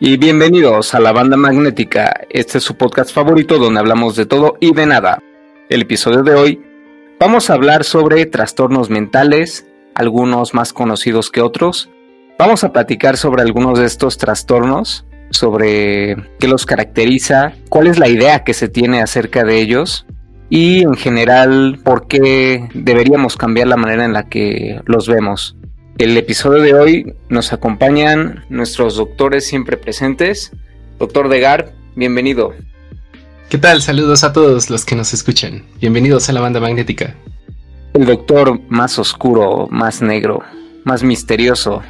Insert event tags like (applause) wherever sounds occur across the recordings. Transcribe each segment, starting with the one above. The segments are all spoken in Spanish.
Y bienvenidos a la banda magnética. Este es su podcast favorito donde hablamos de todo y de nada. El episodio de hoy vamos a hablar sobre trastornos mentales, algunos más conocidos que otros. Vamos a platicar sobre algunos de estos trastornos, sobre qué los caracteriza, cuál es la idea que se tiene acerca de ellos y en general por qué deberíamos cambiar la manera en la que los vemos. El episodio de hoy nos acompañan nuestros doctores siempre presentes. Doctor Degar, bienvenido. ¿Qué tal? Saludos a todos los que nos escuchan. Bienvenidos a la banda magnética. El doctor más oscuro, más negro, más misterioso.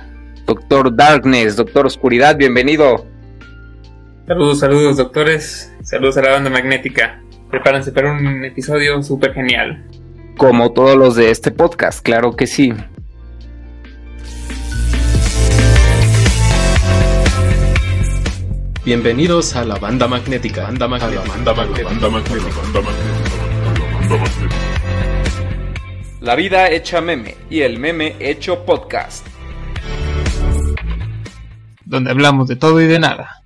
Doctor Darkness, Doctor Oscuridad, bienvenido. Saludos, saludos doctores. Saludos a la banda magnética. Prepárense para un episodio súper genial. Como todos los de este podcast, claro que sí. Bienvenidos a la banda magnética. Banda magnética. Banda magnética. Banda magnética. La vida hecha meme y el meme hecho podcast. Donde hablamos de todo y de nada.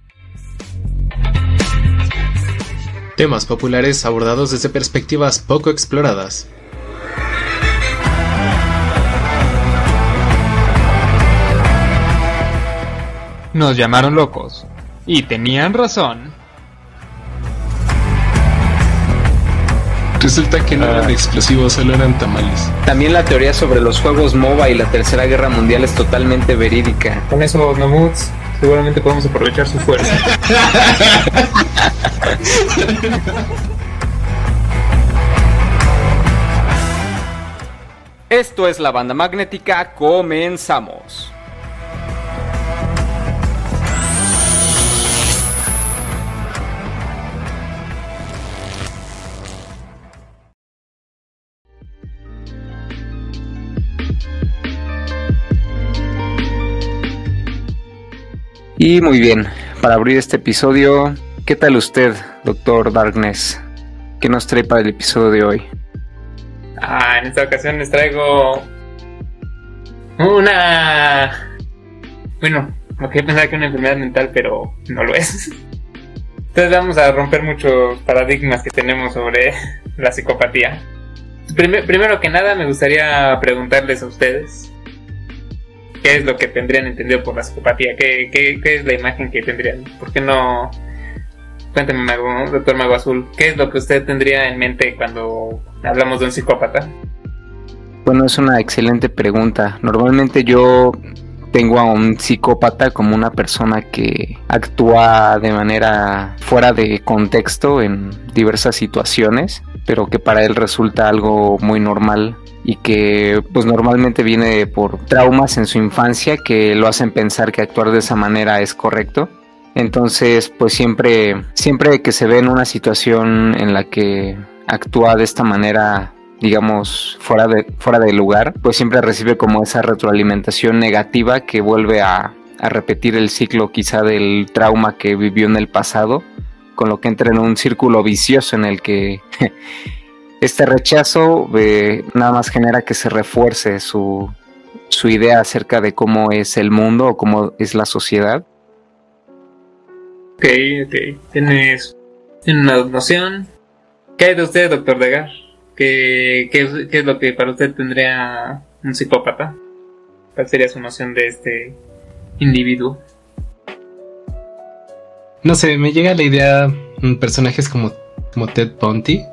Temas populares abordados desde perspectivas poco exploradas. Nos llamaron locos y tenían razón. Resulta que no eran ah. explosivos, solo eran tamales. También la teoría sobre los juegos MOBA y la Tercera Guerra Mundial es totalmente verídica. Con eso, Nomuts, seguramente podemos aprovechar su fuerza. (laughs) Esto es la banda magnética, comenzamos. Y muy bien, para abrir este episodio, ¿qué tal usted, doctor Darkness? ¿Qué nos trae para el episodio de hoy? Ah, en esta ocasión les traigo una... Bueno, lo que pensaba que una enfermedad mental, pero no lo es. Entonces vamos a romper muchos paradigmas que tenemos sobre la psicopatía. primero que nada me gustaría preguntarles a ustedes ¿Qué es lo que tendrían entendido por la psicopatía? ¿Qué, qué, qué es la imagen que tendrían? ¿Por qué no...? Cuéntame, Mago, doctor Mago Azul, ¿qué es lo que usted tendría en mente cuando hablamos de un psicópata? Bueno, es una excelente pregunta. Normalmente yo tengo a un psicópata como una persona que actúa de manera fuera de contexto en diversas situaciones, pero que para él resulta algo muy normal y que pues normalmente viene por traumas en su infancia que lo hacen pensar que actuar de esa manera es correcto. Entonces, pues siempre siempre que se ve en una situación en la que actúa de esta manera digamos fuera de fuera de lugar, pues siempre recibe como esa retroalimentación negativa que vuelve a, repetir el ciclo quizá del trauma que vivió en el pasado, con lo que entra en un círculo vicioso en el que (laughs) este rechazo eh, nada más genera que se refuerce su, idea acerca de cómo es el mundo o cómo es la sociedad. Ok, ok. Tienes, una noción. ¿Qué hay de usted, doctor Degar? ¿Qué, qué, ¿Qué es lo que para usted tendría un psicópata? ¿Cuál sería su noción de este individuo? No sé, me llega la idea personajes como, como Ted Bundy,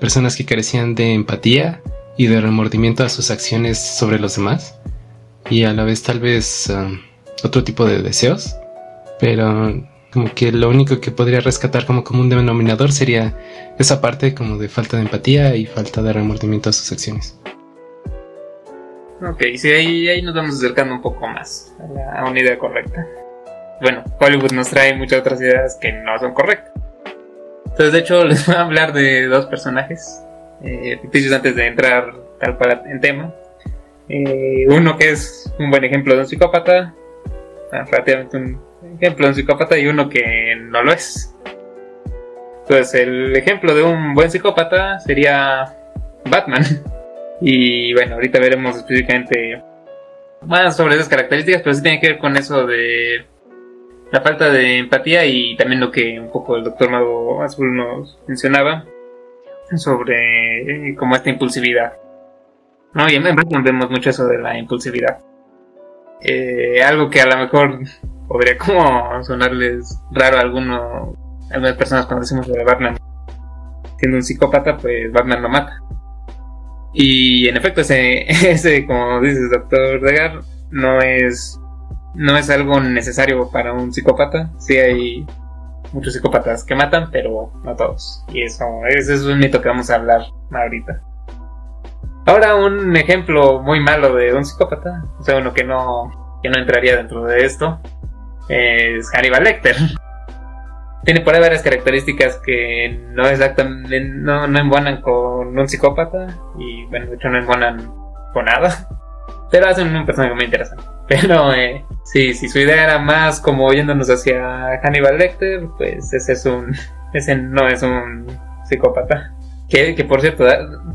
personas que carecían de empatía y de remordimiento a sus acciones sobre los demás y a la vez tal vez otro tipo de deseos, pero como que lo único que podría rescatar como común denominador sería esa parte como de falta de empatía y falta de remordimiento a sus acciones. Ok, sí, ahí, ahí nos vamos acercando un poco más a, una idea correcta. Bueno, Hollywood nos trae muchas otras ideas que no son correctas. Entonces, de hecho, (laughs) les voy a hablar de dos personajes eh, antes de entrar tal cual en tema. Eh, uno que es un buen ejemplo de un psicópata, relativamente un ejemplo de un psicópata, y uno que no lo es. Entonces, el ejemplo de un buen psicópata sería Batman. (laughs) Y bueno, ahorita veremos específicamente más sobre esas características, pero sí tiene que ver con eso de la falta de empatía y también lo que un poco el doctor Mago Azul nos mencionaba sobre eh, como esta impulsividad. ¿no? Y en Batman vemos mucho eso de la impulsividad. Eh, algo que a lo mejor podría como sonarles raro a algunos, algunas personas cuando decimos de Batman siendo un psicópata, pues Batman lo mata. Y en efecto, ese, (laughs) ese como dices, doctor Degar, no es, no es algo necesario para un psicópata. Sí hay muchos psicópatas que matan, pero no todos. Y eso, ese es un mito que vamos a hablar ahorita. Ahora un ejemplo muy malo de un psicópata, o sea, uno que no, que no entraría dentro de esto, es Hannibal Lecter. Tiene por ahí varias características que no exactamente no, no embonan con un psicópata y bueno de hecho no embonan con nada. (laughs) Pero hacen un personaje muy interesante. (laughs) Pero eh, sí si su idea era más como yéndonos hacia Hannibal Lecter pues ese es un (laughs) ese no es un psicópata que, por cierto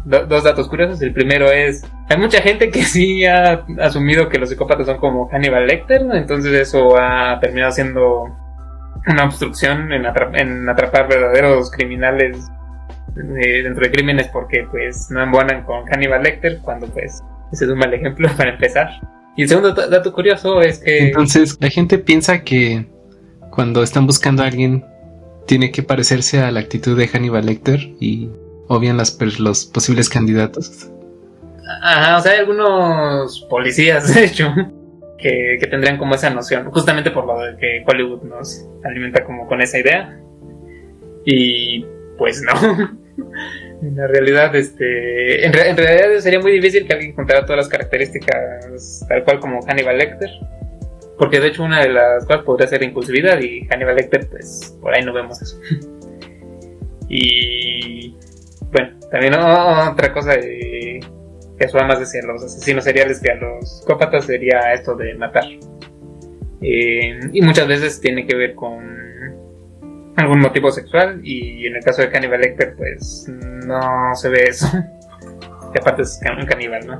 dos datos curiosos el primero es hay mucha gente que (laughs) sí ha asumido que los psicópatas son como Hannibal Lecter entonces eso ha terminado siendo una obstrucción en, atrapar verdaderos criminales eh, dentro de crímenes porque pues no embonan con Hannibal Lecter cuando pues ese es un mal ejemplo (laughs) para empezar. Y el segundo dato curioso es que... Entonces la gente piensa que cuando están buscando a alguien tiene que parecerse a la actitud de Hannibal Lecter y obvian las, los posibles candidatos. Ajá, o sea, hay algunos policías, (laughs) de hecho, que, tendrían como esa noción, justamente por lo de que Hollywood nos alimenta como con esa idea. Y pues no. (laughs) en la realidad, este, en, realidad sería muy difícil que alguien contara todas las características tal cual como Hannibal Lecter. Porque de hecho una de las cuales podría ser impulsividad y Hannibal Lecter, pues por ahí no vemos eso. (laughs) y bueno, también otra cosa que eso más decía los asesinos seriales que a los psicópatas sería esto de matar. Eh, y muchas veces tiene que ver con algún motivo sexual y en el caso de Cannibal Lecter pues no se ve eso. (laughs) que aparte es un caníbal, ¿no?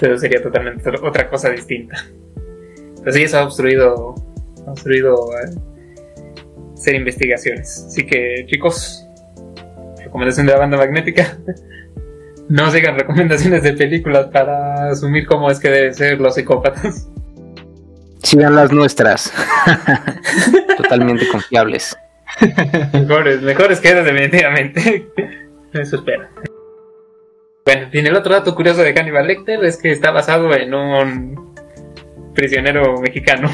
Pero sería totalmente otra cosa distinta. Pero sí, eso ha obstruido, ha obstruido eh, hacer investigaciones. Así que chicos, recomendación de la banda magnética. no sigan recomendaciones de películas para asumir cómo es que deben ser los psicópatas. Sigan las nuestras. (laughs) Totalmente confiables. mejores, mejores que esas, definitivamente. Eso espero. Bueno, y el otro dato curioso de Hannibal Lecter es que está basado en un prisionero mexicano.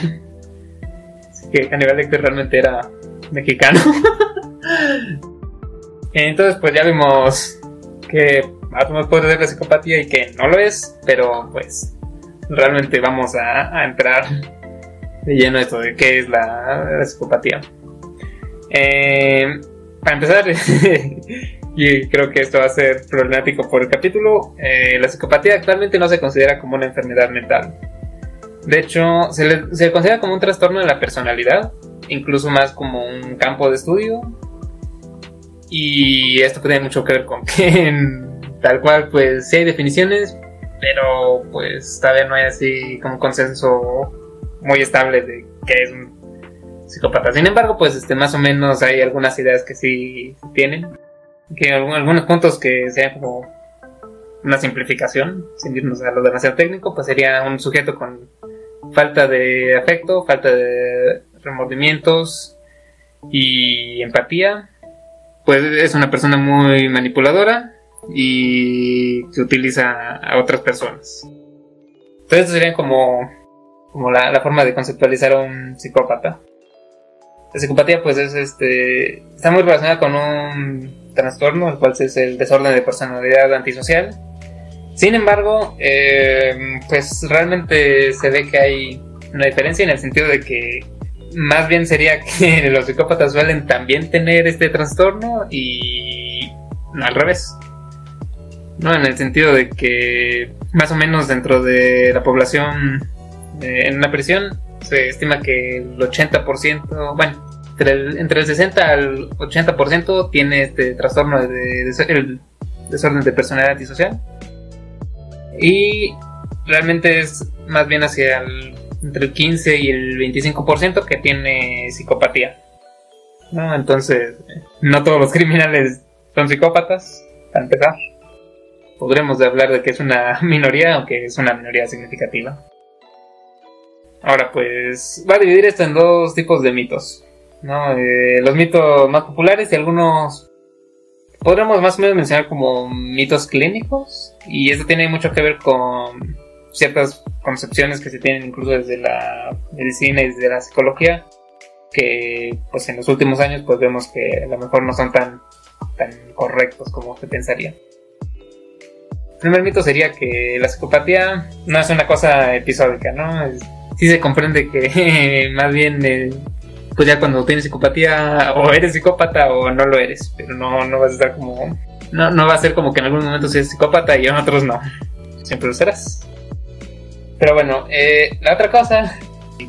Así que Hannibal Lecter realmente era mexicano. (laughs) Entonces, pues ya vimos que más puede ser la psicopatía y que no lo es, pero pues realmente vamos a, entrar de lleno esto de qué es la, psicopatía. Eh, para empezar, (laughs) y creo que esto va a ser problemático por el capítulo, eh, la psicopatía actualmente no se considera como una enfermedad mental. De hecho, se considera como un trastorno de la personalidad, incluso más como un campo de estudio. Y esto tiene mucho que ver con que en tal cual, pues sí hay definiciones, pero pues todavía no hay así como un consenso muy estable de qué es un psicópata. Sin embargo, pues este más o menos hay algunas ideas que sí tienen, que algunos puntos que sean como una simplificación, sin irnos a lo demasiado técnico, pues sería un sujeto con falta de afecto, falta de remordimientos y empatía. Pues es una persona muy manipuladora, y se utiliza a otras personas. Entonces, sería como, como la, forma de conceptualizar a un psicópata. La psicopatía, pues, es este. está muy relacionada con un trastorno, el cual es el desorden de personalidad antisocial. Sin embargo, eh, pues realmente se ve que hay una diferencia en el sentido de que más bien sería (laughs) que los psicópatas suelen también tener este trastorno y al revés. ¿no? En el sentido de que más o menos dentro de la población eh, en una prisión se estima que el 80%, bueno, entre el, entre el 60 al 80% tiene este trastorno de, el desorden de personalidad antisocial. Y realmente es más bien hacia el entre el 15 y el 25% que tiene psicopatía. ¿no? Entonces, no todos los criminales son psicópatas, para empezar. Podremos hablar de que es una (laughs) minoría, aunque es una minoría significativa. Ahora, pues, va a dividir esto en dos tipos de mitos. ¿no? Eh, los mitos más populares y algunos podremos más o menos mencionar como mitos clínicos. Y esto tiene mucho que ver con ciertas concepciones que se tienen incluso desde la medicina y desde la psicología que pues en los últimos años pues vemos que a lo mejor no son tan, tan correctos como se pensaría. El primer mito sería que la psicopatía no es una cosa episódica, ¿no? sí se comprende que (laughs) más bien eh, pues ya cuando tienes psicopatía o eres psicópata o no lo eres, pero no, no vas a estar como... No, no va a ser como que en algún momento seas psicópata y en otros no. Siempre lo serás. Pero bueno, eh, la otra cosa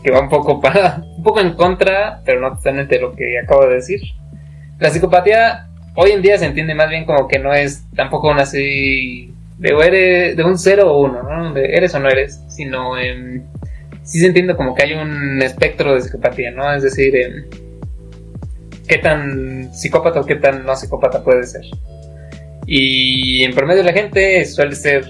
que va un poco para un poco en contra, pero no totalmente lo que acabo de decir. La psicopatía hoy en día se entiende más bien como que no es tampoco una así de, un 0 o 1, ¿no? De eres o no eres, sino en sí se entiende como que hay un espectro de psicopatía, ¿no? Es decir, qué tan psicópata o qué tan no psicópata puede ser. Y en promedio la gente suele ser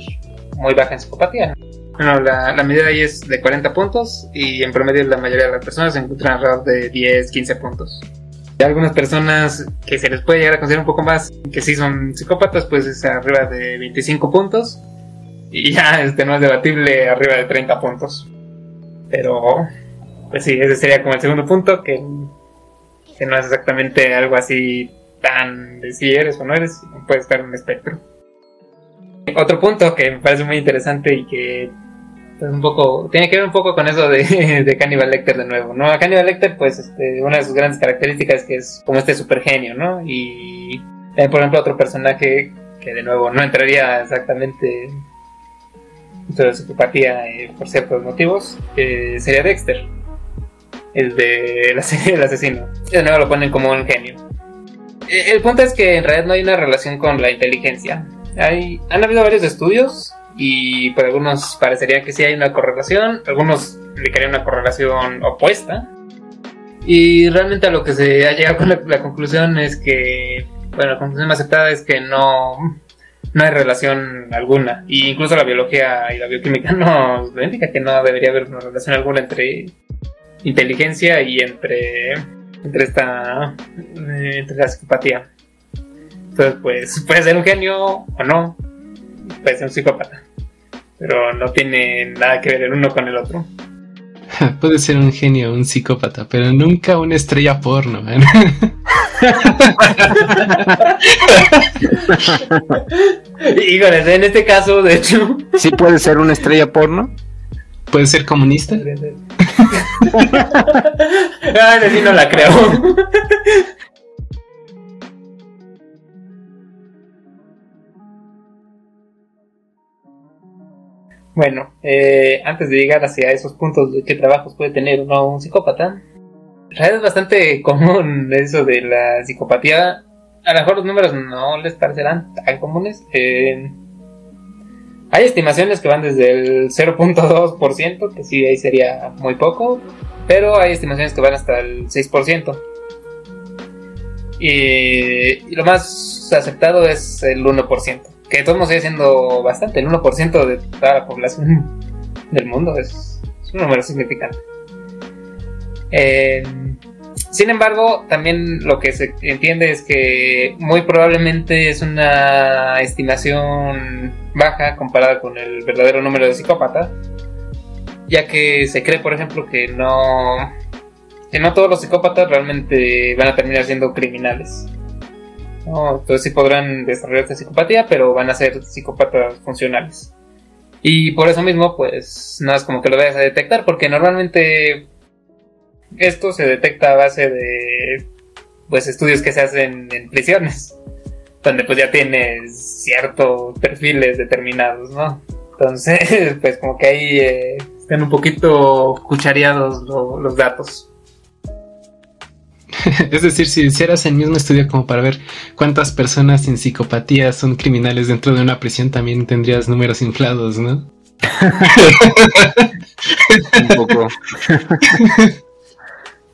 muy baja en psicopatía. Bueno, la, medida ahí es de 40 puntos y en promedio la mayoría de las personas se encuentran alrededor de 10, 15 puntos. Hay algunas personas que se les puede llegar a considerar un poco más que sí son psicópatas, pues es arriba de 25 puntos y ya este no es debatible arriba de 30 puntos. Pero, pues sí, ese sería como el segundo punto, que, que no es exactamente algo así tan de si eres o no eres, puede estar en un espectro. Otro punto que me parece muy interesante y que un poco tiene que ver un poco con eso de, (laughs) de Cannibal Lecter de nuevo, ¿no? A Cannibal Lecter, pues, este, una de sus grandes características es que es como este super genio, ¿no? Y por ejemplo, otro personaje que de nuevo no entraría exactamente de psicopatía eh, por ciertos motivos, eh, sería Dexter, el de la (laughs) serie del asesino. De nuevo lo ponen como un genio. Eh, el punto es que en realidad no hay una relación con la inteligencia. Hay, han habido varios estudios y por algunos parecería que sí hay una correlación, algunos indicarían una correlación opuesta. Y realmente a lo que se ha llegado con la, la conclusión es que, bueno, la conclusión más aceptada es que no, no hay relación alguna. Y incluso la biología y la bioquímica (laughs) nos indica que no debería haber una relación alguna entre inteligencia y entre, entre esta eh, entre la psicopatía. Entonces, pues puede ser un genio o no, puede ser un psicópata, pero no tiene nada que ver el uno con el otro. (laughs) puede ser un genio, un psicópata, pero nunca una estrella porno. ¿eh? (laughs) Híjole, en este caso, de hecho. ¿Sí puede ser una estrella porno? ¿Puede ser comunista? (laughs) ah, sí no la creo. Bueno, eh, antes de llegar hacia esos puntos de qué trabajos puede tener o no un psicópata, es bastante (laughs) común eso de la psicopatía. A lo mejor los números no les parecerán tan comunes. Hay estimaciones que van desde el 0.2%, que sí, ahí sería muy poco, pero hay estimaciones que van hasta el 6%. Y, lo más aceptado es el 1%, que de todos modos sigue siendo bastante. El 1% de toda la población (laughs) del mundo es un número significante. Eh, sin embargo, también lo que se entiende es que muy probablemente es una estimación baja comparada con el verdadero número de psicópatas, ya que se cree, por ejemplo, que no que no todos los psicópatas realmente van a terminar siendo criminales. Entonces sí podrán desarrollar esta psicopatía, pero van a ser psicópatas funcionales. Y por eso mismo, pues no es como que lo vayas a detectar, porque normalmente esto se detecta a base de pues estudios que se hacen en prisiones, (laughs) donde pues ya tienes ciertos perfiles determinados, ¿no? Entonces, (laughs) pues como que ahí eh, están un poquito cuchareados los datos. (laughs) es decir, si hicieras el mismo estudio como para ver cuántas personas sin psicopatía son criminales dentro de una prisión, también tendrías números inflados, ¿no? (laughs) Un poco.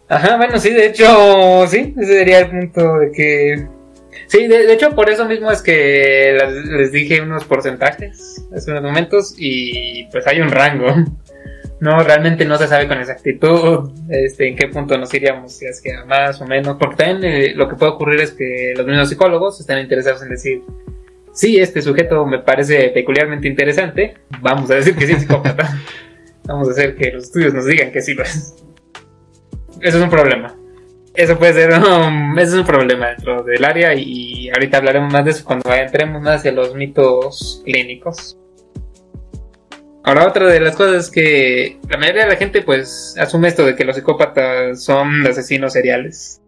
Ajá, bueno, sí, de hecho, sí, ese sería el punto de que... Sí, de, de hecho, por eso mismo es que las- les dije unos porcentajes hace unos momentos y pues hay un rango. No, realmente no se sabe con exactitud este, en qué punto nos iríamos, si es que a más o menos, porque también eh, lo que puede ocurrir es que los mismos psicólogos están interesados en decir, sí, este sujeto me parece peculiarmente interesante, vamos a decir que sí es psicópata, (laughs) vamos a hacer que los estudios nos digan que sí lo es. Eso es un problema. Eso puede ser, um, (laughs) eso es un problema dentro del área y ahorita hablaremos más de eso cuando entremos más hacia los mitos clínicos. Ahora otra de las cosas es que la mayoría de la gente pues asume esto de que los psicópatas son asesinos seriales.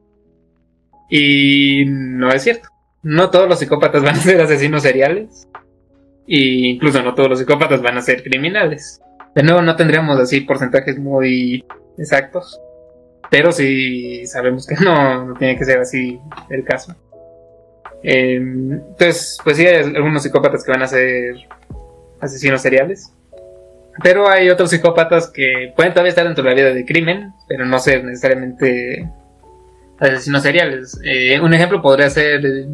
Y no es cierto. No todos los psicópatas van a ser asesinos seriales. Y incluso no todos los psicópatas van a ser criminales. De nuevo no tendríamos así porcentajes muy exactos. Pero sí sabemos que (laughs) no, no tiene que ser así el caso. Eh, entonces, pues sí hay algunos psicópatas que van a ser asesinos seriales. Pero hay otros psicópatas que pueden todavía estar dentro de la vida de crimen, pero no ser necesariamente asesinos seriales. Eh, un ejemplo podría ser eh,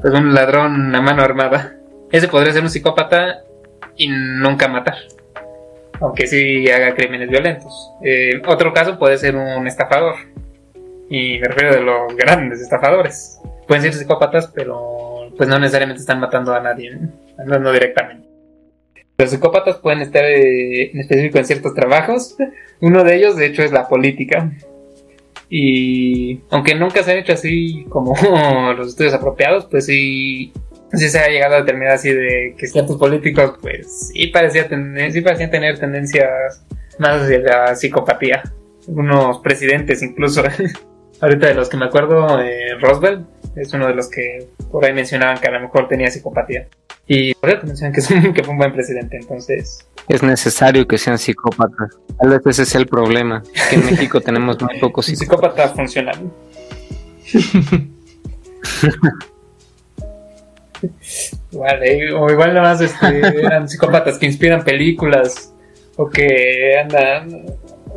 pues un ladrón a mano armada. Ese podría ser un psicópata y nunca matar. Aunque sí haga crímenes violentos. Eh, otro caso puede ser un estafador. Y me refiero de los grandes estafadores. Pueden ser psicópatas, pero pues no necesariamente están matando a nadie, no, no directamente. Los psicópatas pueden estar eh, en específico en ciertos trabajos. Uno de ellos, de hecho, es la política. Y aunque nunca se han hecho así como (laughs) los estudios apropiados, pues sí, sí se ha llegado a determinar así de que ciertos políticos, pues sí, parecía tener, sí parecían tener tendencias más hacia la psicopatía. Unos presidentes incluso. (laughs) Ahorita de los que me acuerdo, eh, Roosevelt es uno de los que por ahí mencionaban que a lo mejor tenía psicopatía. Y por eso mencionan que, es un- (laughs) que fue un buen presidente, entonces... Es necesario que sean psicópatas. Tal vez ese sea el problema. Que en México tenemos muy pocos psicópatas. psicópata funcional. (laughs) igual, eh, o igual nada más este, eran psicópatas que inspiran películas o que andan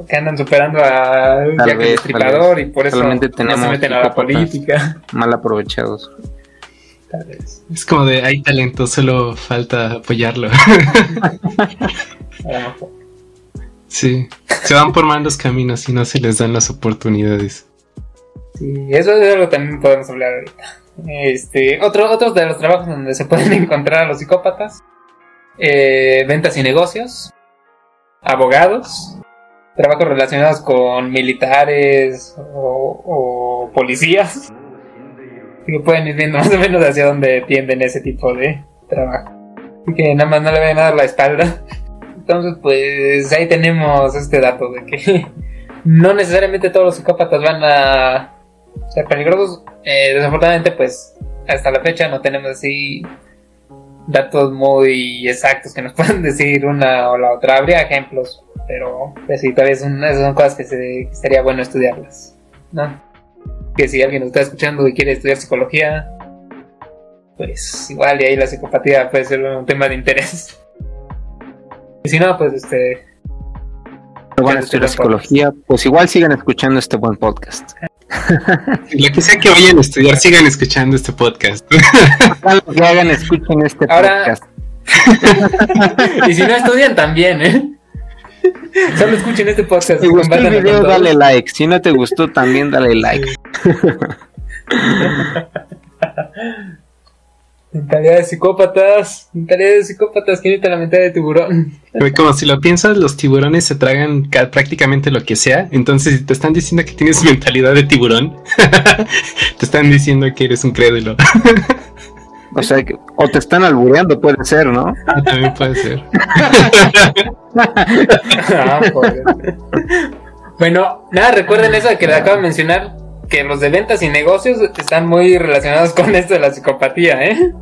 que andan superando a Jack el Destripador y por eso Solamente no se tenemos meten a la política. Mal aprovechados. Es como de hay talento, solo falta apoyarlo. A lo mejor. sí, se van por malos caminos y no se les dan las oportunidades. Sí, eso es algo que también podemos hablar ahorita. Este, otro, otros de los trabajos donde se pueden (laughs) encontrar a los psicópatas. eh, ventas y negocios. Abogados. Trabajos relacionados con militares o, o policías. Que pueden ir viendo más o menos hacia dónde tienden ese tipo de trabajo. Así que nada más no le vayan a dar la espalda. Entonces, pues ahí tenemos este dato de que (laughs) no necesariamente todos los psicópatas van a ser peligrosos. Eh, desafortunadamente, pues hasta la fecha no tenemos así datos muy exactos que nos (laughs) puedan decir una o la otra. Habría ejemplos, pero pues sí, todavía son, esas son cosas que, se, que sería bueno estudiarlas. ¿no? Que si alguien nos está escuchando y quiere estudiar psicología, pues igual y ahí la psicopatía puede ser un tema de interés. Y si no, pues este, Pero van a Ya, estudiar este psicología, pues igual sigan escuchando este buen podcast. (laughs) Lo que sea que vayan a estudiar, sigan escuchando este podcast. Lo que hagan, escuchen este Ahora- podcast. (laughs) y si no estudian también, ¿eh? Solo escuchen este podcast. Si te gustó el video, dale like. Si no te gustó, también dale like. (laughs) Mentalidad de psicópatas. Mentalidad de psicópatas. ¿Quién necesita la mentalidad de tiburón? (laughs) Como si lo piensas, los tiburones se tragan ca- prácticamente lo que sea. Entonces, si te están diciendo que tienes (laughs) mentalidad de tiburón, te están diciendo que eres un crédulo. O sea, que- o te están albureando, puede ser, ¿no? También puede ser. Ah, (laughs) joder. bueno, nada, recuerden eso que les acabo de mencionar. Que los de ventas y negocios están muy relacionados con esto de la psicopatía, ¿eh?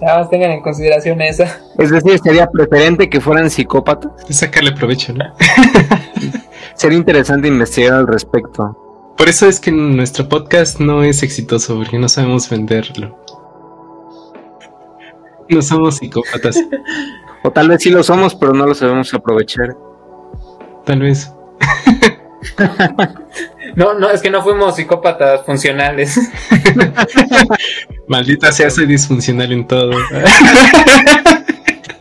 Nada más tengan en consideración esa. Es decir, sería preferente que fueran psicópatas. Es sacarle provecho, ¿no? (laughs) Sería interesante investigar al respecto. Por eso es que nuestro podcast no es exitoso, porque no sabemos venderlo. No somos psicópatas. O tal vez sí lo somos, pero no lo sabemos aprovechar. Tal vez. (laughs) No, no, es que no fuimos psicópatas funcionales. (laughs) Maldita sea, soy disfuncional en todo.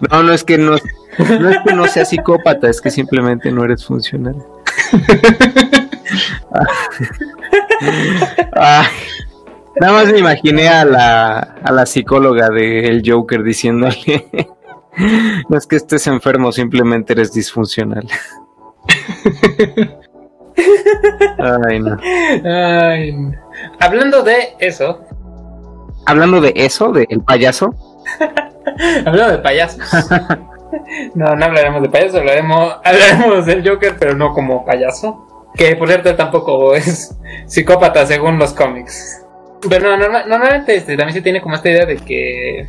No, no es que no, no es que no sea psicópata, es que simplemente no eres funcional. (laughs) Ah, nada más me imaginé a la, a la psicóloga del Joker diciéndole, (laughs) no es que estés enfermo, simplemente eres disfuncional. (laughs) Ay, no. Ay. Hablando de eso, Hablando de eso, del payaso, (laughs) hablando de payasos. No, no hablaremos de payasos, hablaremos, hablaremos del Joker, pero no como payaso. Que por cierto tampoco es psicópata según los cómics. Pero no, norma- normalmente este, también se tiene como esta idea de que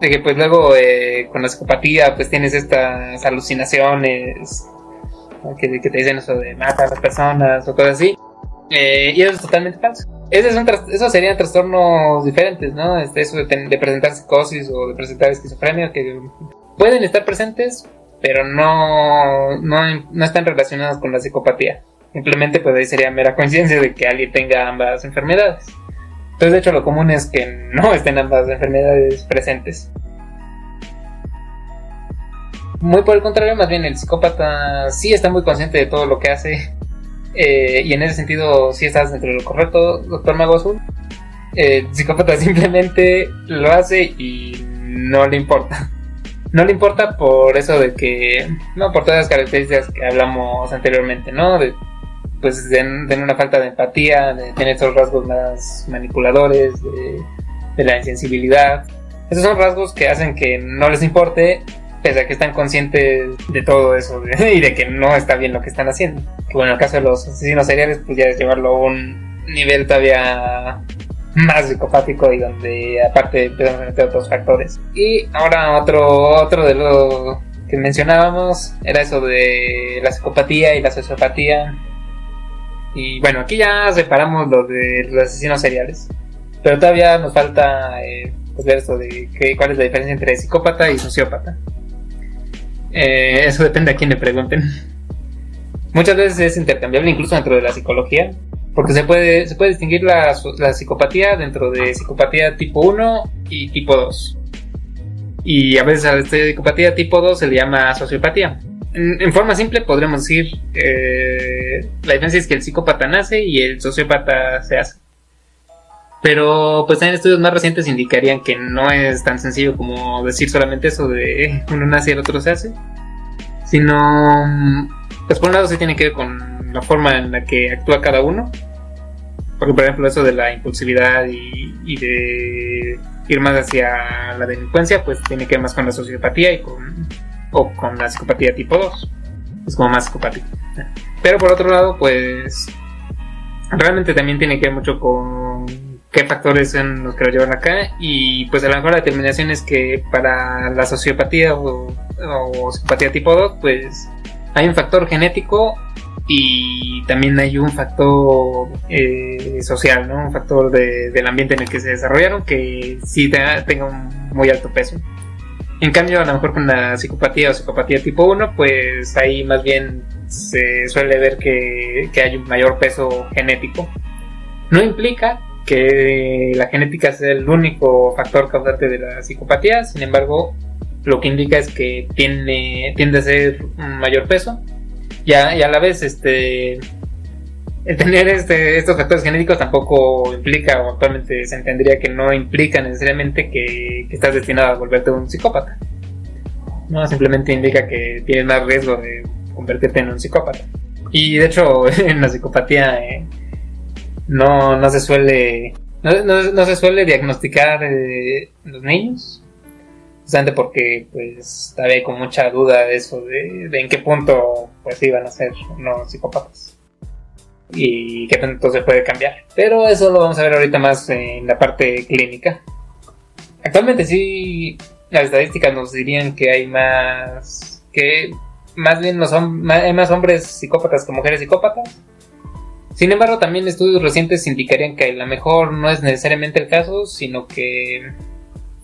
de que pues luego eh, con la psicopatía pues tienes estas alucinaciones que, te dicen eso de matar a las personas o cosas así. Eh, y eso es totalmente falso. Esos serían trastornos diferentes, ¿no? Este, eso de, de presentar psicosis o de presentar esquizofrenia que pueden estar presentes, pero no, no, no están relacionados con la psicopatía. Simplemente pues ahí sería mera coincidencia de que alguien tenga ambas enfermedades. Entonces de hecho lo común es que no (laughs) estén ambas enfermedades presentes. Muy por el contrario, más bien el psicópata sí está muy consciente de todo lo que hace. eh, y en ese sentido sí estás dentro de lo correcto, doctor Mago Azul. El psicópata (laughs) simplemente lo hace y no le importa. No le importa por eso de que, no, por todas las características que hablamos anteriormente, ¿no? Pues de una falta de empatía, de tener esos rasgos más manipuladores, de, de la insensibilidad. Esos son rasgos que hacen que no les importe, pese a que están conscientes de todo eso de- (laughs) y de que no está bien lo que están haciendo. Que bueno, en el caso de los asesinos seriales, pues ya es llevarlo a un nivel todavía más psicopático y donde aparte empezamos a meter otros factores. Y ahora otro, otro de lo que mencionábamos era eso de la psicopatía y la sociopatía. Y bueno, aquí ya separamos lo de los asesinos seriales. Pero todavía nos falta eh, pues ver esto de que, cuál es la diferencia entre psicópata y sociópata. Eh, eso depende a quién le pregunten. Muchas veces es intercambiable incluso dentro de la psicología. Porque se puede, se puede distinguir la, la psicopatía dentro de psicopatía tipo 1 y tipo 2. Y a veces a la psicopatía tipo 2 se le llama sociopatía. En, en forma simple podremos decir eh, la diferencia es que el psicópata nace y el sociópata se hace. Pero pues también estudios más recientes indicarían que no es tan sencillo como decir solamente eso de uno nace y el otro se hace. Sino, pues por un lado sí tiene que ver con la forma en la que actúa cada uno. Porque por ejemplo eso de la impulsividad y de ir más hacia la delincuencia, pues tiene que ver más con la sociopatía y con, o con la psicopatía tipo 2. Es como más psicopático. Pero por otro lado, pues realmente también tiene que ver mucho con qué factores son los que lo llevan acá y pues a lo mejor la determinación es que para la sociopatía o, psicopatía tipo 2 pues hay un factor genético y también hay un factor eh, social, ¿no? Un factor de- del ambiente en el que se desarrollaron que sí te- tenga un muy alto peso. En cambio, a lo mejor con la psicopatía o psicopatía tipo 1, pues ahí más bien se suele ver que, que hay un mayor peso genético. No implica que la genética sea el único factor causante de la psicopatía, sin embargo, lo que indica es que tiene, tiende a ser un mayor peso. A, y a la vez, este, el (laughs) tener este, estos factores genéticos tampoco implica, o actualmente se entendería que no implica necesariamente que, estás destinado a volverte un psicópata. No, simplemente indica que tienes más riesgo de convertirte en un psicópata. Y de hecho, (laughs) en la psicopatía eh, no, se suele no, se suele diagnosticar eh, los niños. Justamente porque pues todavía con mucha duda de eso, de, en qué punto pues iban a ser no psicópatas. Y qué tanto se puede cambiar. Pero eso lo vamos a ver ahorita más en la parte clínica. Actualmente sí, las estadísticas nos dirían que hay más, que más bien los hay más hombres psicópatas que mujeres psicópatas. Sin embargo, también estudios recientes indicarían que a lo mejor no es necesariamente el caso, sino que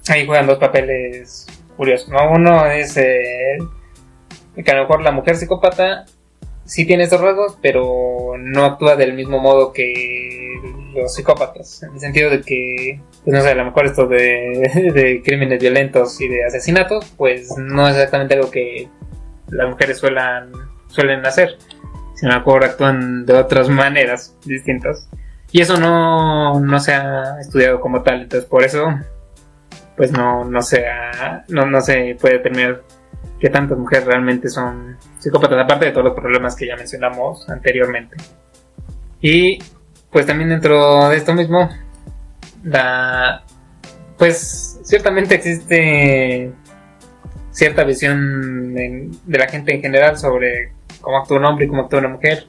ahí juegan dos papeles curiosos, ¿no? Uno es eh, que a lo mejor la mujer psicópata sí tiene esos rasgos, pero no actúa del mismo modo que los psicópatas, en el sentido de que, pues no sé, a lo mejor esto de, (laughs) de crímenes violentos y de asesinatos, pues no es exactamente algo que las mujeres suelen, suelen hacer, sino a lo mejor actúan de otras maneras distintas. Y eso no, no se ha estudiado como tal, entonces por eso pues no, no, se, no, no se puede determinar que tantas mujeres realmente son psicópatas, aparte de todos los problemas que ya mencionamos anteriormente. Y pues también dentro de esto mismo, la, pues ciertamente existe cierta visión de la gente en general sobre cómo actúa un hombre y cómo actúa una mujer.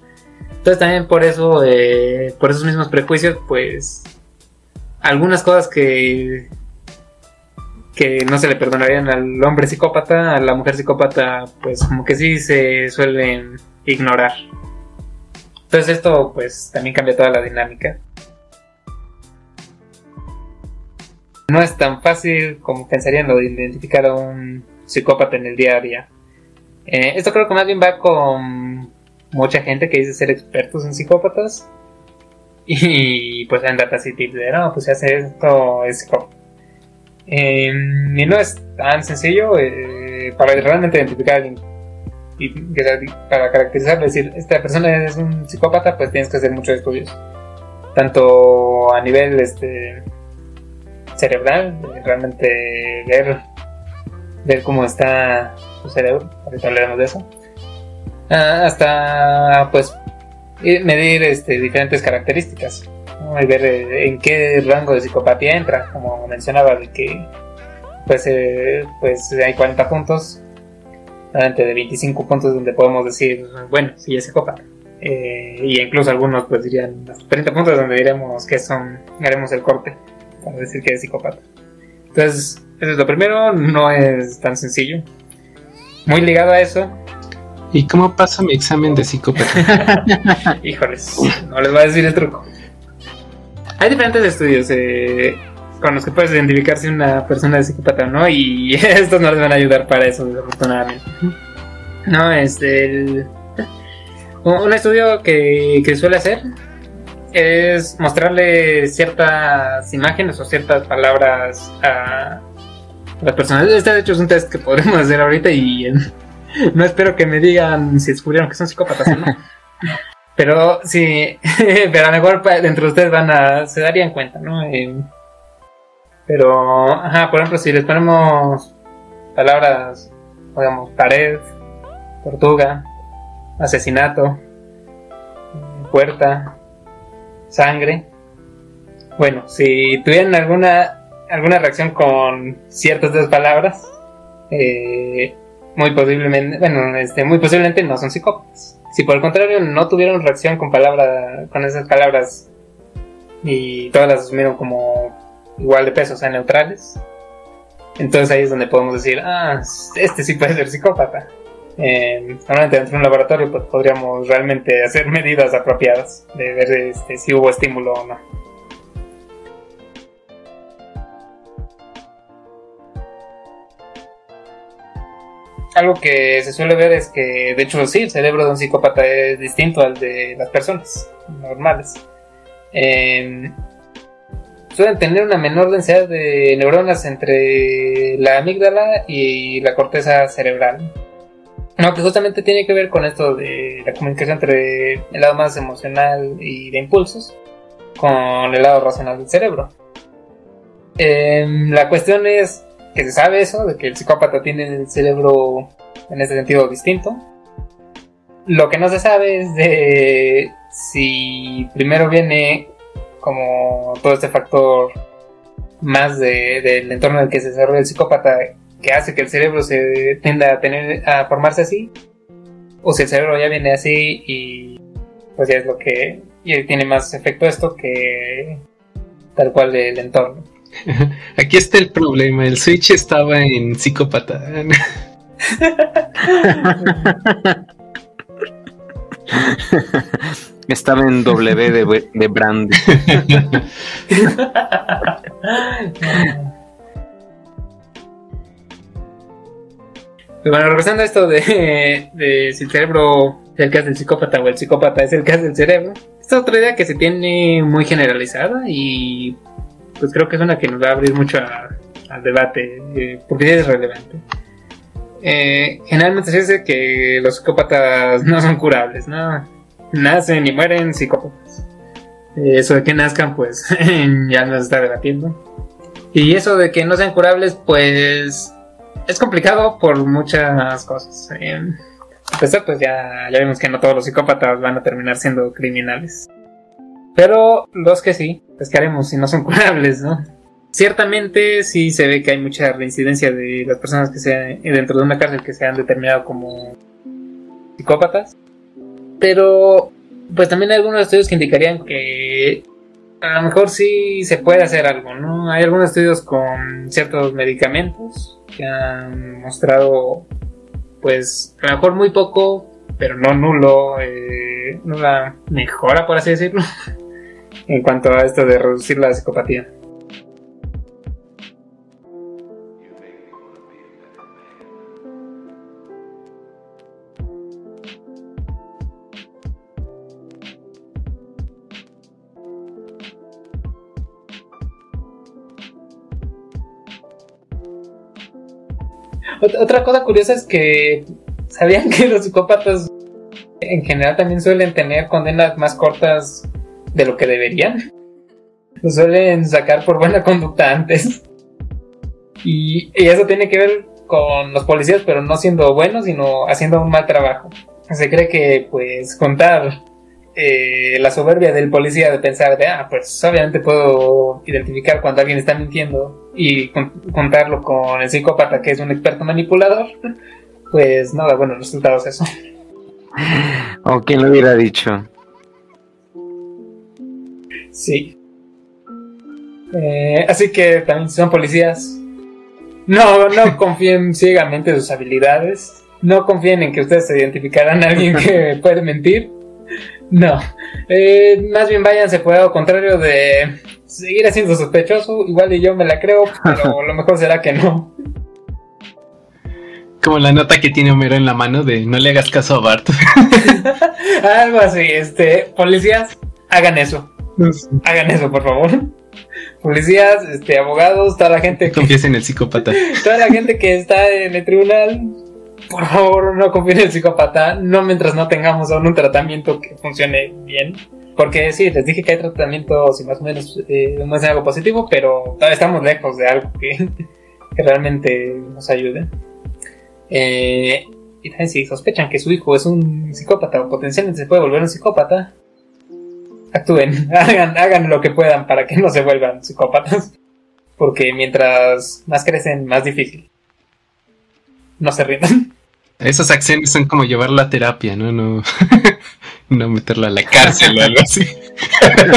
Entonces también por eso, eh, por esos mismos prejuicios, pues algunas cosas que que no se le perdonarían al hombre psicópata, a la mujer psicópata, pues como que sí se suelen ignorar. Entonces esto pues también cambia toda la dinámica. No es tan fácil como pensarían lo de identificar a un psicópata en el día a día. Eh, esto creo que más bien va con mucha gente que dice ser expertos en psicópatas. Y pues en data tips de no, pues si hace esto es psicópata. Eh, y no es tan sencillo eh, para realmente identificar a alguien y para caracterizar, decir, esta persona es un psicópata, pues tienes que hacer muchos estudios. Tanto a nivel este, cerebral, realmente ver, ver cómo está su cerebro, ahorita hablaremos de eso. Ah, hasta pues medir este, diferentes características ver eh, en qué rango de psicopatía entra, como mencionaba, de que pues, eh, pues hay 40 puntos, de 25 puntos donde podemos decir, bueno, sí es psicópata. Eh, y incluso algunos pues dirían 30 puntos donde diremos que son, haremos el corte para decir que es psicópata. Entonces, eso es lo primero, no es tan sencillo. Muy ligado a eso. ¿Y cómo pasa mi examen de psicópata? (laughs) Híjoles, no les voy a decir el truco. Hay diferentes estudios eh, con los que puedes identificar si una persona es psicópata o no, y (laughs) estos no les van a ayudar para eso, desafortunadamente. No, este. un estudio que, que suele hacer es mostrarle ciertas imágenes o ciertas palabras a las personas. Este, de hecho, es un test que podremos hacer ahorita y (laughs) no espero que me digan si descubrieron que son psicópatas o no. (laughs) Pero sí, (laughs) pero a lo mejor dentro de ustedes van a, se darían cuenta, ¿no? Eh, pero, ajá, por ejemplo, si les ponemos palabras, digamos, pared, tortuga, asesinato, puerta, sangre. Bueno, si tuvieran alguna, alguna reacción con ciertas de palabras, eh, muy posiblemente, bueno, este, muy posiblemente no son psicópatas. Si por el contrario no tuvieron reacción con palabra, con esas palabras y todas las asumieron como igual de peso, o sea, neutrales, entonces ahí es donde podemos decir, ah, este sí puede ser psicópata. Eh, normalmente dentro de un laboratorio pues podríamos realmente hacer (laughs) medidas apropiadas de ver este, si hubo estímulo o no. Algo que se suele ver es que, de hecho, sí, el cerebro de un psicópata es distinto al de las personas normales. Em, suelen tener una menor densidad de neuronas entre la amígdala y la corteza cerebral. No, que justamente tiene que ver con esto de la comunicación entre el lado más emocional y de impulsos con el lado racional del cerebro. Em, la cuestión es que se sabe eso, de que el psicópata tiene el cerebro en ese sentido distinto. Lo que no se sabe es de si primero viene como todo este factor más del entorno en el que se desarrolla el psicópata que hace que el cerebro se tienda a formarse así o si el cerebro ya viene así y pues ya es lo que y tiene más efecto esto que tal cual el entorno. (laughs) Aquí está el problema, el Switch estaba en psicópata. (laughs) Estaba en W de, de brand. (laughs) bueno, regresando a esto de, de si el cerebro es el que hace el psicópata o el psicópata es el que hace el cerebro, esta es otra idea que se tiene muy generalizada y pues creo que es una que nos va a abrir mucho al debate, eh, porque es relevante. Eh, generalmente se dice que los psicópatas no son curables, ¿no? Nacen y mueren psicópatas. Eh, eso de que nazcan, pues (laughs) ya nos está debatiendo. Y eso de que no sean curables, pues es complicado por muchas cosas. Eh, pues ya, ya vimos que no todos los psicópatas van a terminar siendo criminales. Pero los que sí, qué haremos si no son (laughs) curables, ¿no? Ciertamente sí se ve que hay mucha reincidencia de las personas que se dentro de una cárcel que se han determinado como psicópatas. Pero pues también hay algunos estudios que indicarían que a lo mejor sí se puede hacer algo, ¿no? Hay algunos estudios con ciertos medicamentos que han mostrado pues a lo mejor muy poco, pero no nulo, eh, nula mejora por así decirlo, (laughs) en cuanto a esto de reducir la psicopatía. Otra cosa curiosa es que sabían (laughs) que los psicópatas en general también suelen tener condenas más cortas de lo que deberían. Lo suelen sacar por buena conducta antes. Y, eso tiene que ver con los policías, pero no siendo buenos, sino haciendo un mal trabajo. Se cree que, pues, contar eh, la soberbia del policía de pensar de, ah, pues obviamente puedo identificar cuando alguien está mintiendo y contarlo con el psicópata que es un experto manipulador, pues no da buenos resultados eso. (laughs) ¿O quién lo hubiera dicho? Sí. Eh, así que también son policías. No, no (laughs) confíen ciegamente en sus habilidades. No confíen en que ustedes se identificarán a alguien que (laughs) puede mentir. No, eh, más bien váyanse por al contrario de seguir siendo sospechoso. Igual y yo me la creo, pero (laughs) lo mejor será que no. Como la nota que tiene Homero en la mano de no le hagas caso a Bart. Algo así, este, policías, hagan eso. Hagan eso, por favor. (laughs) Policías, este, abogados, toda la gente. Que, en el psicópata. (laughs) Toda la gente que está en el tribunal, por favor, no confíen en el psicópata, no mientras no tengamos aún un tratamiento que funcione bien. Porque sí, les dije que hay tratamientos y más o menos eh, muestran algo positivo, pero todavía estamos lejos de algo (laughs) que, realmente nos ayude. Eh, y también si sospechan que su hijo es un psicópata o potencialmente se puede volver un psicópata, actúen, (laughs) hagan, hagan lo que puedan para que no se vuelvan psicópatas. Porque mientras más crecen, más difícil no se rindan. Esas acciones son como llevar la terapia, ¿no? No, (laughs) no meterla a la cárcel o algo así.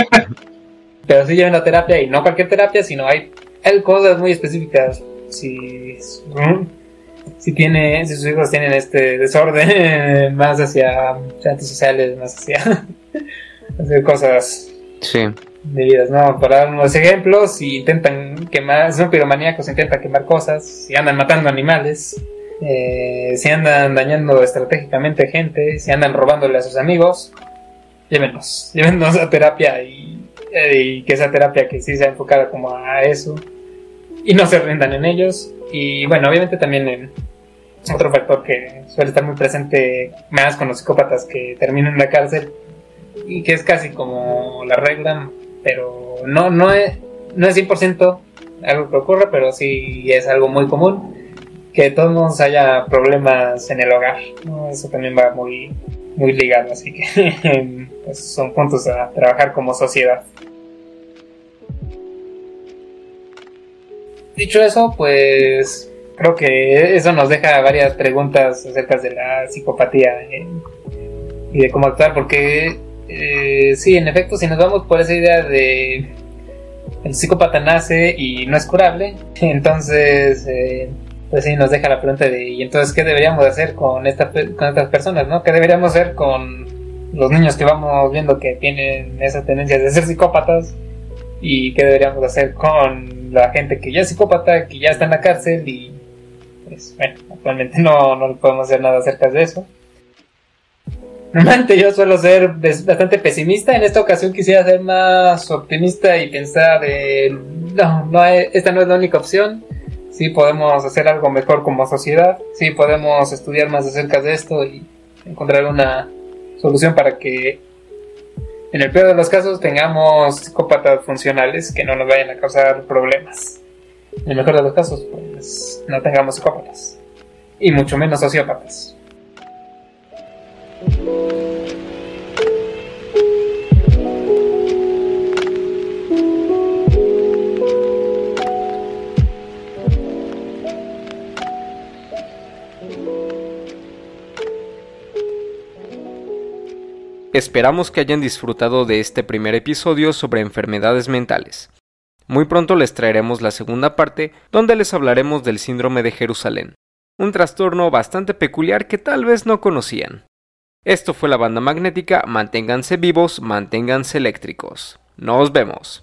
(laughs) Pero sí llevan la terapia y no cualquier terapia, sino hay, cosas muy específicas. Si, si, tiene, si sus hijos tienen este desorden más hacia antisociales, más hacia hacer cosas sí. vidas, ¿no? Para dar unos ejemplos, si intentan quemar, son piromaníacos, intentan quemar cosas, si andan matando animales, eh, si andan dañando estratégicamente gente, si andan robándole a sus amigos, llévenos, (laughs) llévenos a terapia y, y, que esa terapia que sí sea enfocada como a eso y no se rindan en ellos. Y bueno, obviamente también en otro factor que suele estar muy presente más con los psicópatas que terminan en la cárcel y que es casi como la regla, pero no, no es, no es 100% algo que ocurre, pero sí es algo muy común que todos haya problemas en el hogar. Eso también va muy, muy ligado, así que (laughs) pues, son puntos a trabajar como sociedad. Dicho eso, pues creo que eso nos deja varias preguntas acerca de la psicopatía eh, y de cómo actuar, porque eh, sí, en efecto, si nos vamos por esa idea de el psicópata nace y no es curable, (laughs) entonces eh, pues sí, nos deja la pregunta de, ¿y entonces qué deberíamos hacer con, esta, con estas personas, no? ¿Qué deberíamos hacer con los niños que vamos viendo que tienen esa tendencia de ser psicópatas? ¿Y qué deberíamos hacer con la gente que ya es psicópata, que ya está en la cárcel y pues bueno, actualmente (laughs) no, no podemos hacer nada acerca de eso. Normalmente yo suelo ser bastante pesimista, en esta ocasión quisiera ser más optimista y pensar de, no, no esta no es la única opción, sí podemos hacer algo mejor como sociedad, sí podemos estudiar más acerca de esto y encontrar una solución para que en el peor de los casos tengamos psicópatas funcionales que no nos vayan a causar problemas. En el mejor de los casos, pues no tengamos psicópatas. Y mucho menos sociópatas. Esperamos que hayan disfrutado de este primer episodio sobre enfermedades mentales. Muy pronto les traeremos la segunda parte donde les hablaremos del síndrome de Jerusalén, un trastorno bastante peculiar que tal vez no conocían. Esto fue la banda magnética, manténganse vivos, manténganse eléctricos. Nos vemos.